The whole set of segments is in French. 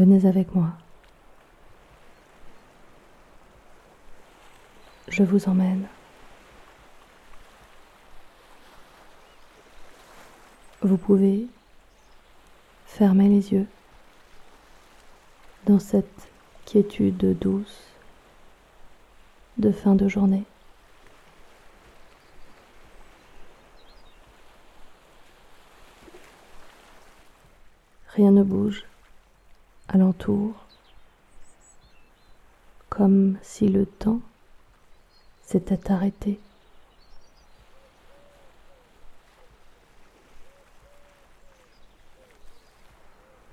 Venez avec moi. Je vous emmène. Vous pouvez fermer les yeux dans cette quiétude douce de fin de journée. Rien ne bouge alentour, comme si le temps s'était arrêté.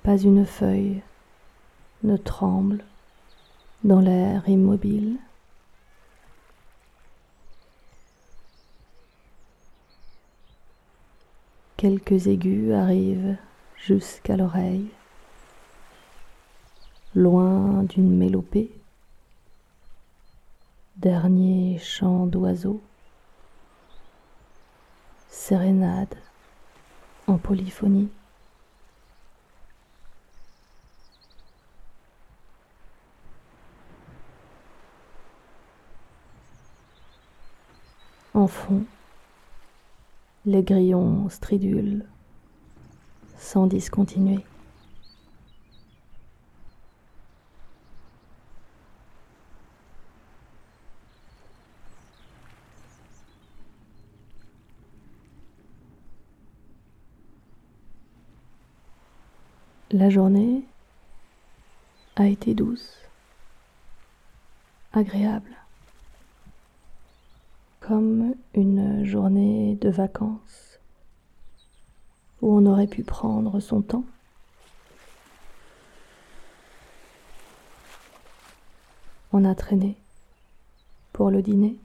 Pas une feuille ne tremble dans l'air immobile. Quelques aigus arrivent jusqu'à l'oreille loin d'une mélopée, dernier chant d'oiseau, sérénade en polyphonie. En fond, les grillons stridulent sans discontinuer. La journée a été douce, agréable, comme une journée de vacances où on aurait pu prendre son temps. On a traîné pour le dîner.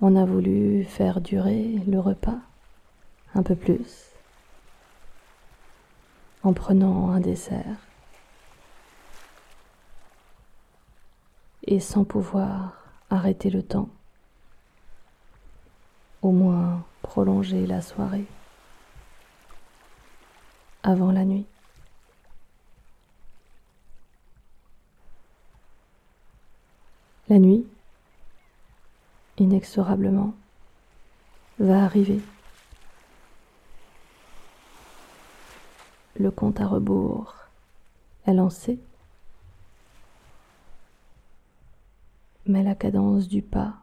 On a voulu faire durer le repas un peu plus en prenant un dessert et sans pouvoir arrêter le temps, au moins prolonger la soirée avant la nuit. La nuit, inexorablement, va arriver. Le compte à rebours. Est lancé, mais la cadence du pas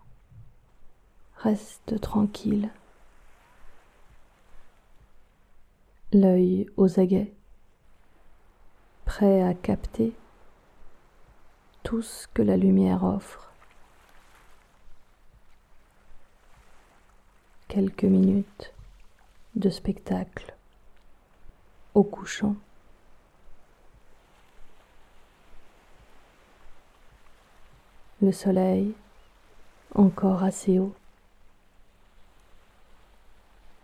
reste tranquille, l'œil aux aguets, prêt à capter tout ce que la lumière offre. Quelques minutes de spectacle au couchant. Le soleil encore assez haut.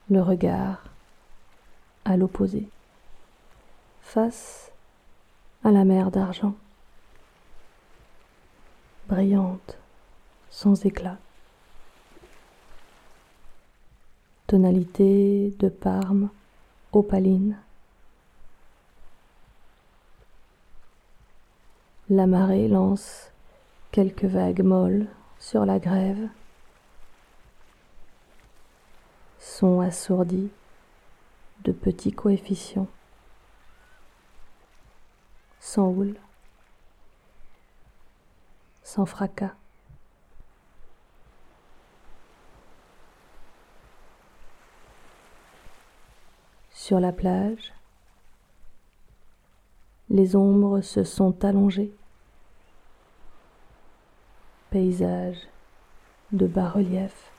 Le regard à l'opposé, face à la mer d'argent, brillante, sans éclat. Tonalité de Parme, opaline. La marée lance quelques vagues molles sur la grève. sont assourdis de petits coefficients, sans houle, sans fracas. Sur la plage, les ombres se sont allongées. Paysage de bas-relief.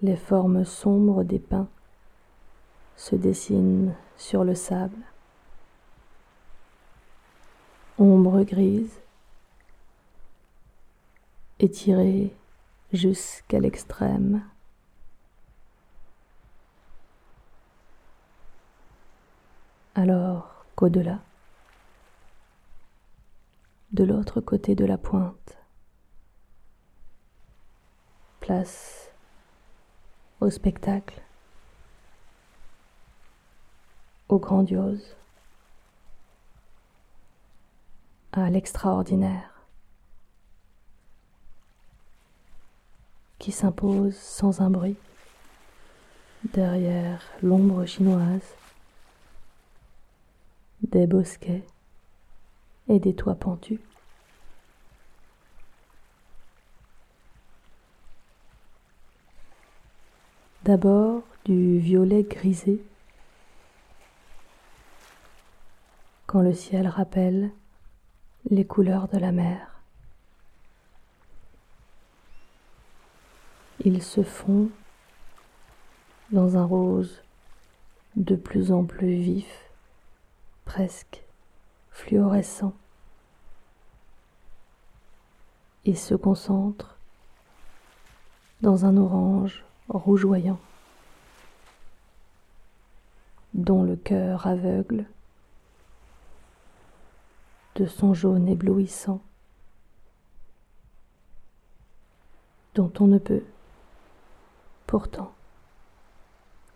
Les formes sombres des pins se dessinent sur le sable. Ombre grise, étirée jusqu'à l'extrême. Alors qu'au-delà, de l'autre côté de la pointe, place au spectacle, au grandiose, à l'extraordinaire, qui s'impose sans un bruit derrière l'ombre chinoise des bosquets et des toits pentus. D'abord du violet grisé, quand le ciel rappelle les couleurs de la mer. Il se fond dans un rose de plus en plus vif presque fluorescent et se concentre dans un orange rougeoyant dont le cœur aveugle de son jaune éblouissant dont on ne peut pourtant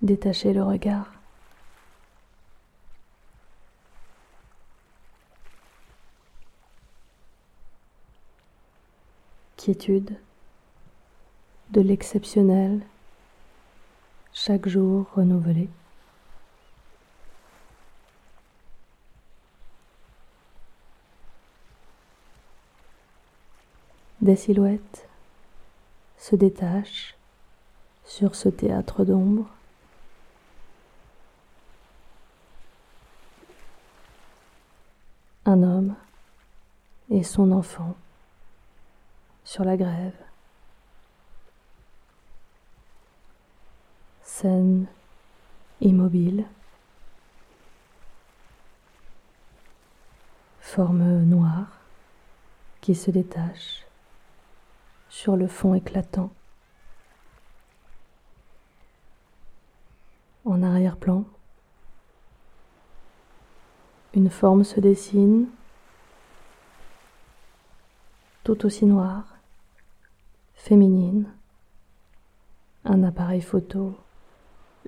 détacher le regard. de l'exceptionnel, chaque jour renouvelé. Des silhouettes se détachent sur ce théâtre d'ombre. Un homme et son enfant sur la grève. Scène immobile. Forme noire qui se détache sur le fond éclatant. En arrière-plan, une forme se dessine tout aussi noire féminine, un appareil photo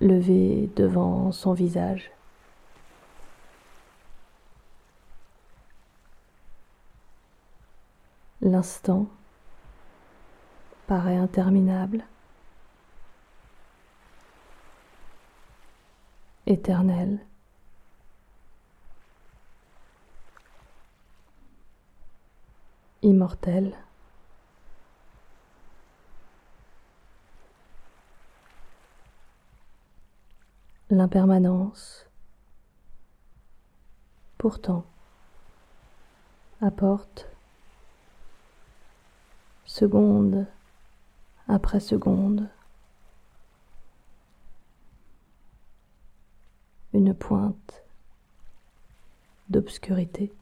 levé devant son visage. L'instant paraît interminable, éternel. immortel. L'impermanence. Pourtant, apporte, seconde après seconde, une pointe d'obscurité.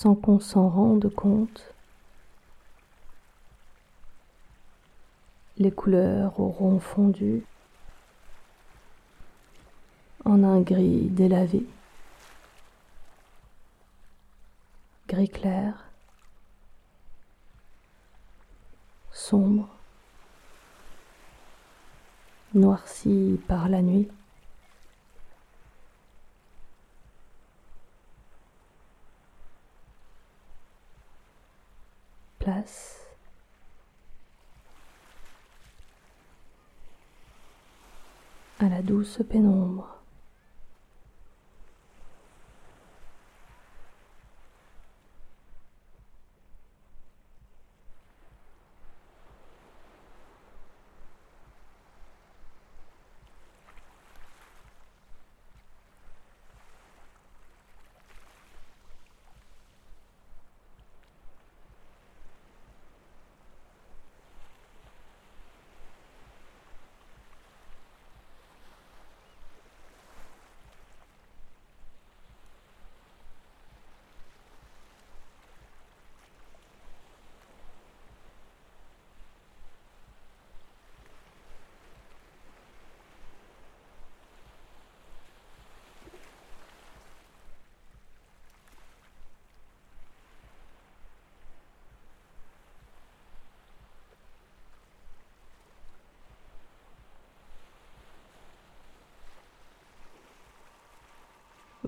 Sans qu'on s'en rende compte. Les couleurs auront fondu en un gris délavé, gris clair, sombre, noirci par la nuit. À la douce pénombre.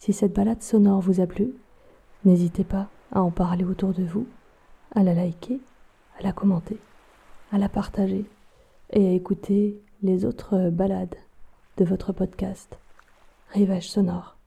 Si cette balade sonore vous a plu, n'hésitez pas à en parler autour de vous, à la liker, à la commenter, à la partager et à écouter les autres balades de votre podcast Rivage sonore.